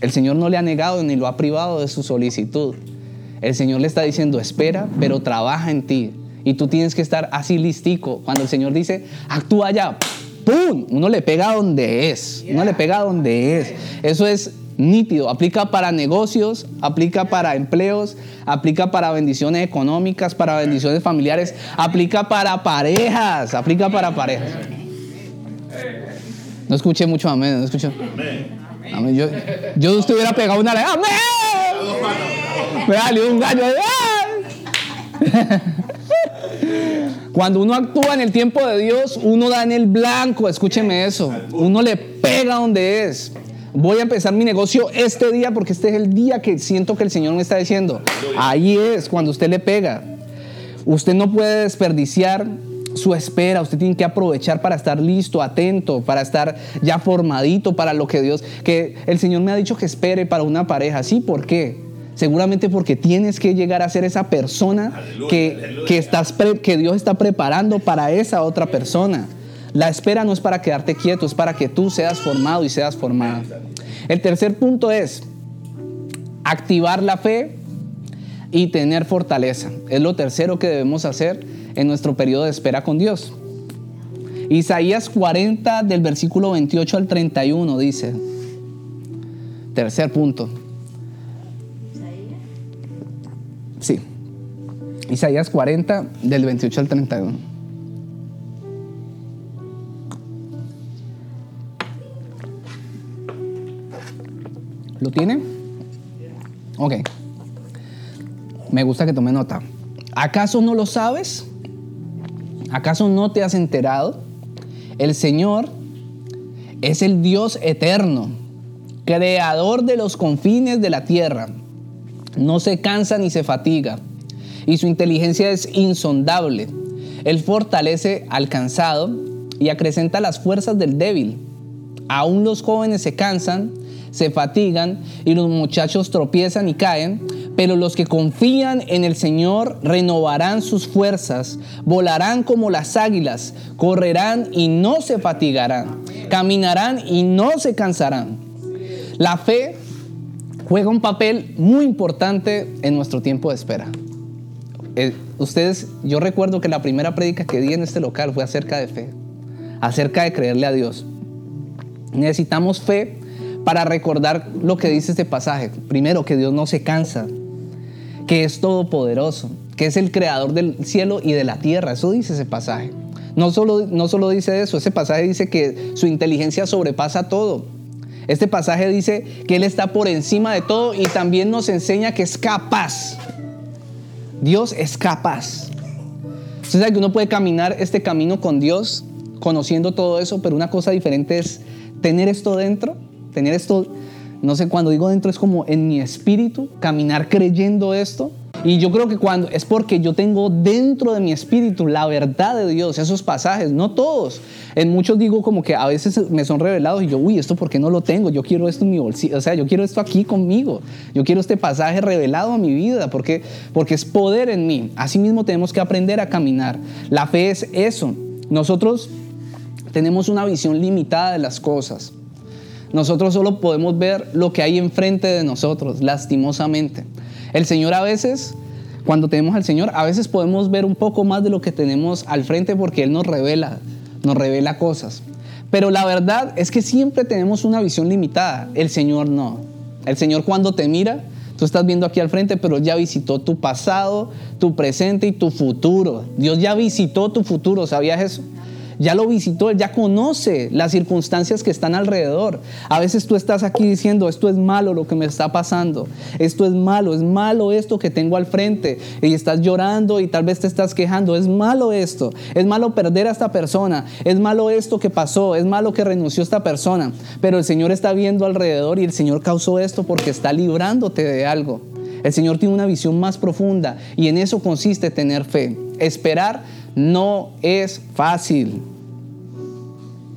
El Señor no le ha negado ni lo ha privado de su solicitud. El Señor le está diciendo, espera, pero trabaja en ti. Y tú tienes que estar así listico. Cuando el Señor dice, actúa ya, ¡pum! Uno le pega donde es. Uno le pega donde es. Eso es nítido. Aplica para negocios, aplica para empleos, aplica para bendiciones económicas, para bendiciones familiares, aplica para parejas, aplica para parejas. No escuché mucho amén, no escuché. Amén. Yo, yo estuviera pegado una ¡Amén! Me salió un gallo. Cuando uno actúa en el tiempo de Dios, uno da en el blanco, escúcheme eso. Uno le pega donde es voy a empezar mi negocio este día porque este es el día que siento que el Señor me está diciendo. Ahí es cuando usted le pega. Usted no puede desperdiciar su espera, usted tiene que aprovechar para estar listo, atento, para estar ya formadito para lo que Dios, que el Señor me ha dicho que espere para una pareja. ¿Sí? ¿Por qué? Seguramente porque tienes que llegar a ser esa persona que, que, estás que Dios está preparando para esa otra persona. La espera no es para quedarte quieto, es para que tú seas formado y seas formada. El tercer punto es activar la fe y tener fortaleza. Es lo tercero que debemos hacer en nuestro periodo de espera con Dios. Isaías 40 del versículo 28 al 31 dice, tercer punto. Sí. Isaías 40 del 28 al 31. ¿Lo tiene? Ok. Me gusta que tome nota. ¿Acaso no lo sabes? ¿Acaso no te has enterado? El Señor es el Dios eterno, creador de los confines de la tierra. No se cansa ni se fatiga, y su inteligencia es insondable. Él fortalece al cansado y acrecenta las fuerzas del débil. Aún los jóvenes se cansan se fatigan y los muchachos tropiezan y caen, pero los que confían en el Señor renovarán sus fuerzas, volarán como las águilas, correrán y no se fatigarán, caminarán y no se cansarán. La fe juega un papel muy importante en nuestro tiempo de espera. Eh, ustedes, yo recuerdo que la primera prédica que di en este local fue acerca de fe, acerca de creerle a Dios. Necesitamos fe para recordar lo que dice este pasaje. Primero, que Dios no se cansa, que es todopoderoso, que es el creador del cielo y de la tierra. Eso dice ese pasaje. No solo, no solo dice eso, ese pasaje dice que su inteligencia sobrepasa todo. Este pasaje dice que Él está por encima de todo y también nos enseña que es capaz. Dios es capaz. Usted sabe que uno puede caminar este camino con Dios, conociendo todo eso, pero una cosa diferente es tener esto dentro, tener esto, no sé, cuando digo dentro es como en mi espíritu, caminar creyendo esto. Y yo creo que cuando es porque yo tengo dentro de mi espíritu la verdad de Dios, esos pasajes, no todos. En muchos digo como que a veces me son revelados y yo, uy, esto por qué no lo tengo? Yo quiero esto en mi bolsillo, o sea, yo quiero esto aquí conmigo. Yo quiero este pasaje revelado a mi vida porque porque es poder en mí. Asimismo tenemos que aprender a caminar. La fe es eso. Nosotros tenemos una visión limitada de las cosas. Nosotros solo podemos ver lo que hay enfrente de nosotros, lastimosamente. El Señor a veces, cuando tenemos al Señor, a veces podemos ver un poco más de lo que tenemos al frente porque Él nos revela, nos revela cosas. Pero la verdad es que siempre tenemos una visión limitada. El Señor no. El Señor cuando te mira, tú estás viendo aquí al frente, pero ya visitó tu pasado, tu presente y tu futuro. Dios ya visitó tu futuro, ¿sabías eso? Ya lo visitó, ya conoce las circunstancias que están alrededor. A veces tú estás aquí diciendo, esto es malo lo que me está pasando, esto es malo, es malo esto que tengo al frente, y estás llorando y tal vez te estás quejando, es malo esto, es malo perder a esta persona, es malo esto que pasó, es malo que renunció esta persona, pero el Señor está viendo alrededor y el Señor causó esto porque está librándote de algo. El Señor tiene una visión más profunda y en eso consiste tener fe. Esperar no es fácil.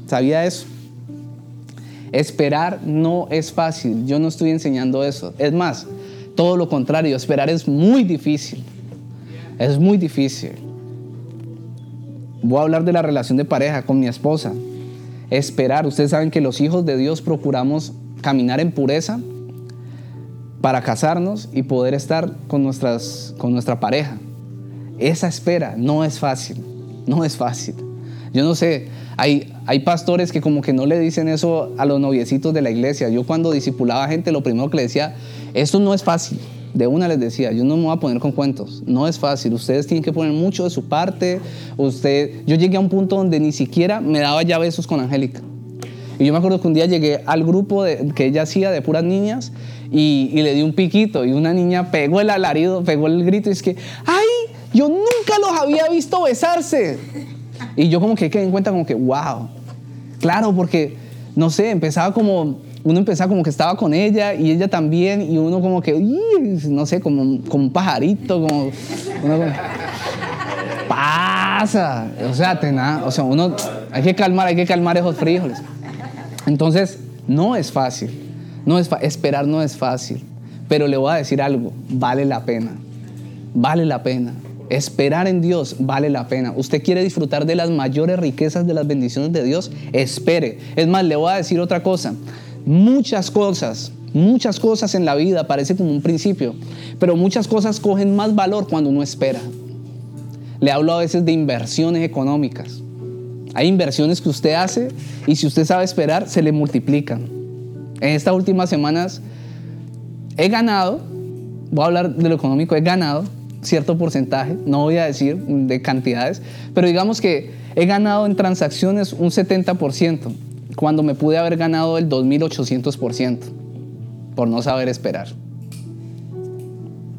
¿Sabía eso? Esperar no es fácil. Yo no estoy enseñando eso. Es más, todo lo contrario, esperar es muy difícil. Es muy difícil. Voy a hablar de la relación de pareja con mi esposa. Esperar. Ustedes saben que los hijos de Dios procuramos caminar en pureza para casarnos y poder estar con, nuestras, con nuestra pareja. Esa espera no es fácil, no es fácil. Yo no sé, hay, hay pastores que como que no le dicen eso a los noviecitos de la iglesia. Yo cuando discipulaba gente, lo primero que le decía, esto no es fácil. De una les decía, yo no me voy a poner con cuentos, no es fácil, ustedes tienen que poner mucho de su parte. Usted, yo llegué a un punto donde ni siquiera me daba ya besos con Angélica. Y yo me acuerdo que un día llegué al grupo de, que ella hacía de puras niñas y, y, le di un piquito y una niña pegó el alarido, pegó el grito y es que, ¡ay! Yo nunca los había visto besarse. Y yo como que quedé en cuenta como que, wow. Claro, porque, no sé, empezaba como, uno empezaba como que estaba con ella y ella también y uno como que, no sé, como, como un pajarito, como... pasa. O sea, o sea, uno, hay que calmar, hay que calmar esos frijoles. Entonces, no es fácil. No es esperar no es fácil. Pero le voy a decir algo, vale la pena. Vale la pena. Esperar en Dios vale la pena. Usted quiere disfrutar de las mayores riquezas de las bendiciones de Dios, espere. Es más, le voy a decir otra cosa. Muchas cosas, muchas cosas en la vida parece como un principio, pero muchas cosas cogen más valor cuando uno espera. Le hablo a veces de inversiones económicas. Hay inversiones que usted hace y si usted sabe esperar, se le multiplican. En estas últimas semanas he ganado, voy a hablar de lo económico, he ganado cierto porcentaje, no voy a decir de cantidades, pero digamos que he ganado en transacciones un 70%, cuando me pude haber ganado el 2800% por no saber esperar.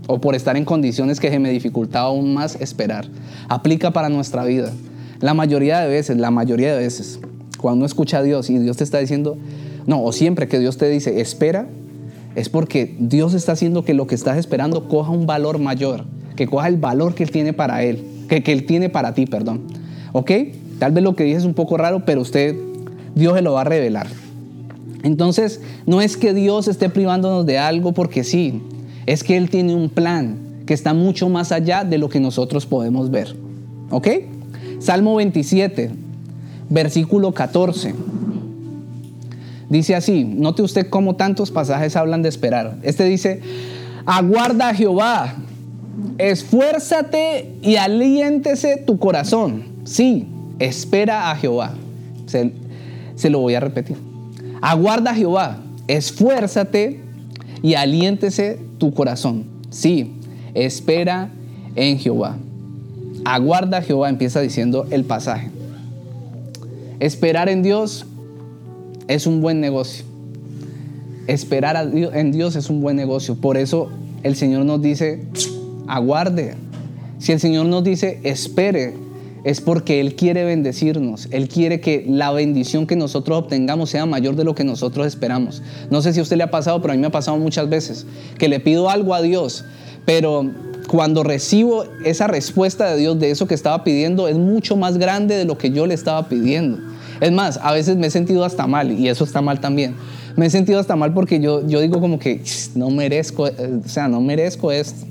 O por estar en condiciones que se me dificultaba aún más esperar. Aplica para nuestra vida. La mayoría de veces, la mayoría de veces, cuando uno escucha a Dios y Dios te está diciendo, no, o siempre que Dios te dice, espera, es porque Dios está haciendo que lo que estás esperando coja un valor mayor que coja el valor que Él tiene para Él, que, que Él tiene para ti, perdón. ¿Ok? Tal vez lo que dije es un poco raro, pero usted, Dios se lo va a revelar. Entonces, no es que Dios esté privándonos de algo porque sí, es que Él tiene un plan que está mucho más allá de lo que nosotros podemos ver. ¿Ok? Salmo 27, versículo 14. Dice así, note usted cómo tantos pasajes hablan de esperar. Este dice, aguarda a Jehová, Esfuérzate y aliéntese tu corazón. Sí, espera a Jehová. Se, lo voy a repetir. Aguarda a Jehová, esfuérzate y aliéntese tu corazón. Sí, espera en Jehová. Aguarda a Jehová, empieza diciendo el pasaje. Esperar en Dios es un buen negocio. esperar en Dios es un buen negocio. Por eso el Señor nos dice, aguarde. Si el Señor nos dice, espere, es porque Él quiere bendecirnos. Él quiere que la bendición que nosotros obtengamos sea mayor de lo que nosotros esperamos. No sé si a usted le ha pasado, pero a mí me ha pasado muchas veces, que le pido algo a Dios, pero cuando recibo esa respuesta de Dios de eso que estaba pidiendo, es mucho más grande de lo que yo le estaba pidiendo. Es más, a veces me he sentido hasta mal, y eso está mal también. Me he sentido hasta mal porque yo, yo digo como que no merezco, eh, o sea, no merezco esto,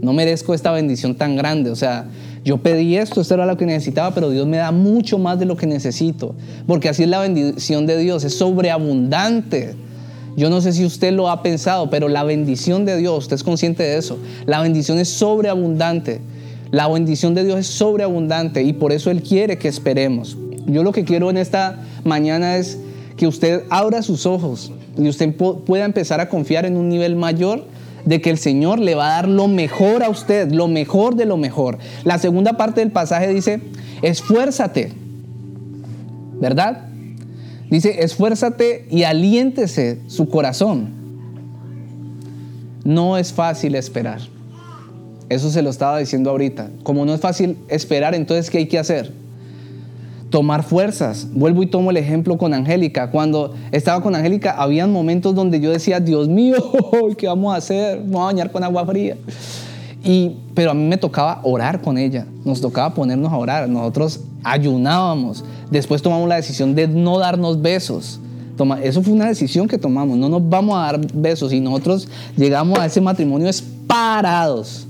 no merezco esta bendición tan grande, o sea, yo pedí esto, esto era lo que necesitaba, pero Dios me da mucho más de lo que necesito. Porque así es la bendición de Dios, es sobreabundante. Yo no sé si usted lo ha pensado, pero la bendición de Dios, usted es consciente de eso, la bendición es sobreabundante. La bendición de Dios es sobreabundante y por eso Él quiere que esperemos. Yo lo que quiero en esta mañana es que usted abra sus ojos y usted pueda empezar a confiar en un nivel mayor de que el Señor le va a dar lo mejor a usted, lo mejor de lo mejor. La segunda parte del pasaje dice, esfuérzate, ¿verdad? Dice, esfuérzate y aliéntese su corazón. No es fácil esperar. Eso se lo estaba diciendo ahorita. Como no es fácil esperar, entonces, ¿qué hay que hacer? Tomar fuerzas. Vuelvo y tomo el ejemplo con Angélica. Cuando estaba con Angélica, habían momentos donde yo decía, Dios mío, ¿qué vamos a hacer? Vamos a bañar con agua fría. Y, pero a mí me tocaba orar con ella, nos tocaba ponernos a orar. Nosotros ayunábamos, después tomamos la decisión de no darnos besos. Toma, eso fue una decisión que tomamos, no nos vamos a dar besos y nosotros llegamos a ese matrimonio parados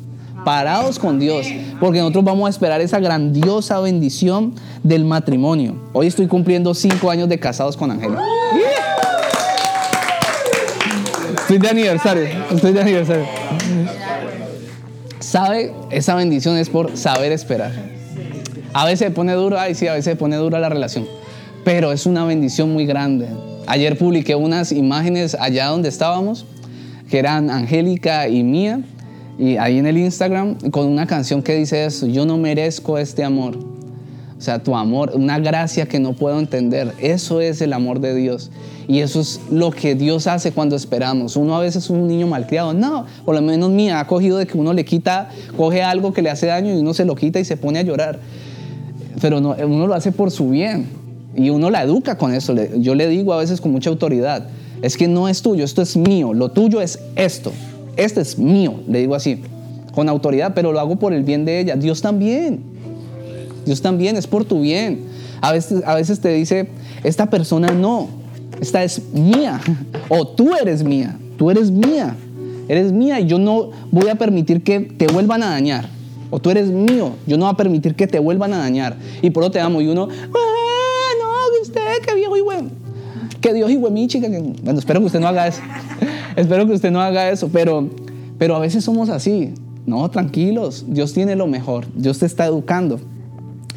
parados con Dios, porque nosotros vamos a esperar esa grandiosa bendición del matrimonio. Hoy estoy cumpliendo cinco años de casados con Ángela. Estoy de aniversario, estoy de aniversario. ¿Sabe? Esa bendición es por saber esperar. A veces se pone duro, ay sí, a veces se pone dura la relación, pero es una bendición muy grande. Ayer publiqué unas imágenes allá donde estábamos, que eran Angélica y mía, y ahí en el Instagram con una canción que dice eso, yo no merezco este amor. O sea, tu amor, una gracia que no puedo entender. Eso es el amor de Dios. Y eso es lo que Dios hace cuando esperamos. Uno a veces es un niño malcriado. No, por lo menos mía ha cogido de que uno le quita, coge algo que le hace daño y uno se lo quita y se pone a llorar. Pero no, uno lo hace por su bien. Y uno la educa con eso. Yo le digo a veces con mucha autoridad, es que no es tuyo, esto es mío. Lo tuyo es esto este es mío, le digo así, con autoridad, pero lo hago por el bien de ella. Dios también, Dios también, es por tu bien. A veces, a veces te dice, esta persona no, esta es mía, o tú eres mía, tú eres mía, eres mía y yo no voy a permitir que te vuelvan a dañar. O tú eres mío, yo no voy a permitir que te vuelvan a dañar. Y por eso te amo. Y uno, ah, no, usted, qué viejo y bueno. Que Dios y mi chica. Bueno, espero que usted no haga eso. Espero que usted no haga eso, pero, pero a veces somos así. No, tranquilos, Dios tiene lo mejor, Dios te está educando.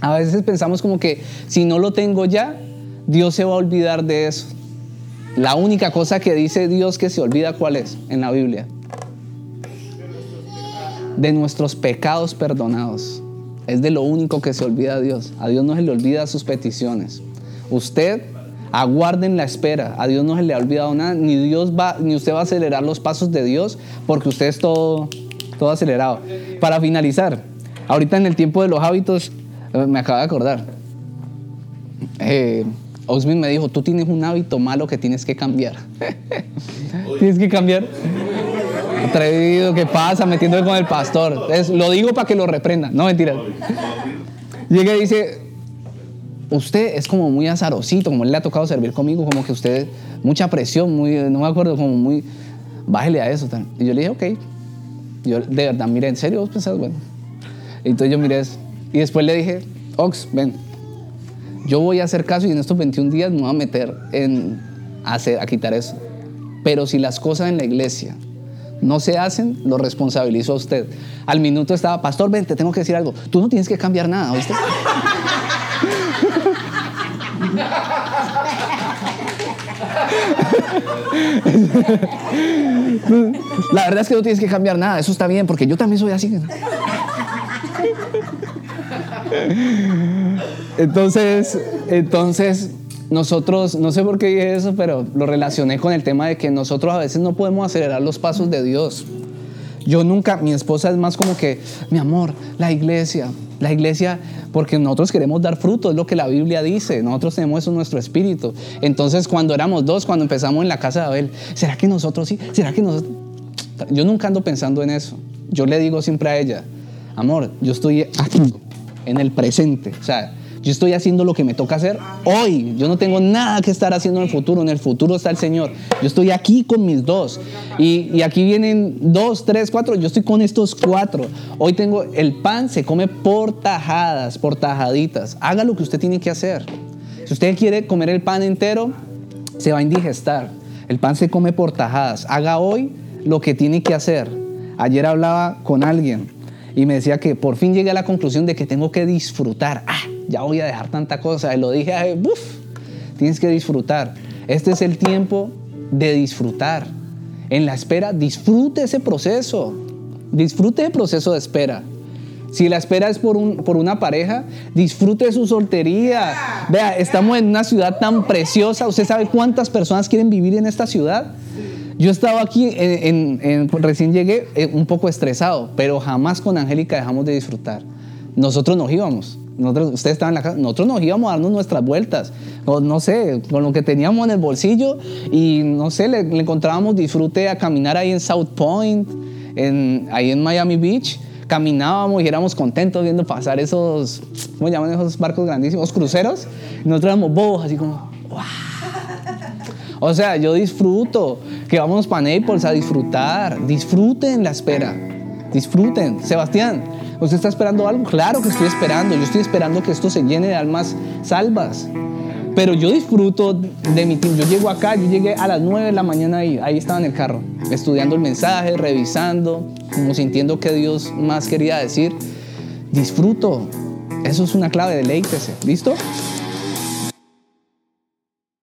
A veces pensamos como que si no lo tengo ya, Dios se va a olvidar de eso. La única cosa que dice Dios que se olvida, ¿cuál es? En la Biblia. De nuestros pecados perdonados. Es de lo único que se olvida Dios. A Dios no se le olvida sus peticiones. Usted Aguarden la espera. A Dios no se le ha olvidado nada. Ni Dios va, ni usted va a acelerar los pasos de Dios porque usted es todo, todo acelerado. Para finalizar, ahorita en el tiempo de los hábitos, eh, me acaba de acordar. Eh, Osmin me dijo, tú tienes un hábito malo que tienes que cambiar. tienes que cambiar. Atrevido, ¿qué pasa? Metiéndome con el pastor. lo digo para que lo reprenda. No, mentira. Llega y dice, usted es como muy azarosito, como le ha tocado servir conmigo, como que usted, mucha presión, muy, no me acuerdo, como muy, bájele a eso. Y yo le dije, ok. Yo de verdad, mire, en serio, vos pensás, bueno. Y entonces yo miré eso. Y después le dije, Ox, ven, yo voy a hacer caso y en estos 21 días me voy a meter en hacer, a quitar eso. Pero si las cosas en la iglesia no se hacen, lo responsabilizo a usted. Al minuto estaba, pastor, ven, te tengo que decir algo. Tú no tienes que cambiar nada, ¿oíste? La verdad es que no tienes que cambiar nada, eso está bien, porque yo también soy así. Entonces, entonces nosotros, no sé por qué dije eso, pero lo relacioné con el tema de que nosotros a veces no podemos acelerar los pasos de Dios. Yo nunca, mi esposa es más como que, mi amor, la iglesia, la iglesia, porque nosotros queremos dar fruto, es lo que la Biblia dice, nosotros tenemos eso en nuestro espíritu. Entonces, cuando éramos dos, cuando empezamos en la casa de Abel, ¿será que nosotros sí? ¿Será que nosotros? Yo nunca ando pensando en eso. Yo le digo siempre a ella, amor, yo estoy aquí, en el presente. O sea, yo estoy haciendo lo que me toca hacer hoy. Yo no tengo nada que estar haciendo en el futuro. En el futuro está el Señor. Yo estoy aquí con mis dos. Y, aquí vienen dos, tres, cuatro. Yo estoy con estos cuatro. Hoy tengo el pan, se come por tajadas, por tajaditas. Haga lo que usted tiene que hacer. Si usted quiere comer el pan entero, se va a indigestar. El pan se come por tajadas. Haga hoy lo que tiene que hacer. Ayer hablaba con alguien y me decía que por fin llegué a la conclusión de que tengo que disfrutar. Ah, ya voy a dejar tanta cosa. Y lo dije, Buf, tienes que disfrutar. Este es el tiempo de disfrutar. En la espera, disfrute ese proceso. Disfrute el proceso de espera. Si la espera es por, un, por una pareja, disfrute su soltería. Vea, estamos en una ciudad tan preciosa. ¿Usted sabe cuántas personas quieren vivir en esta ciudad? Yo estaba aquí, en, recién llegué eh, un poco estresado, pero jamás con Angélica dejamos de disfrutar. Nosotros nos íbamos. Nosotros, ustedes estaban en la casa, nosotros nos íbamos darnos nuestras vueltas, o no sé, con lo que teníamos en el bolsillo y no sé, le, encontrábamos disfrute a caminar ahí en South Point, en, ahí en Miami Beach. Caminábamos y éramos contentos viendo pasar esos, ¿cómo llaman esos barcos grandísimos? Cruceros. Y nosotros éramos bobos, así como, ¡wow! O sea, yo disfruto que vamos para Naples a disfrutar. Disfruten la espera. Disfruten. Sebastián, ¿usted está esperando algo? Claro que estoy esperando. Yo estoy esperando que esto se llene de almas salvas. Pero yo disfruto de mi tiempo. Yo llego acá, yo llegué a las 9 de la mañana y ahí estaba en el carro, estudiando el mensaje, revisando, como sintiendo que Dios más quería decir. Disfruto. Eso es una clave, deleítese. ¿Listo?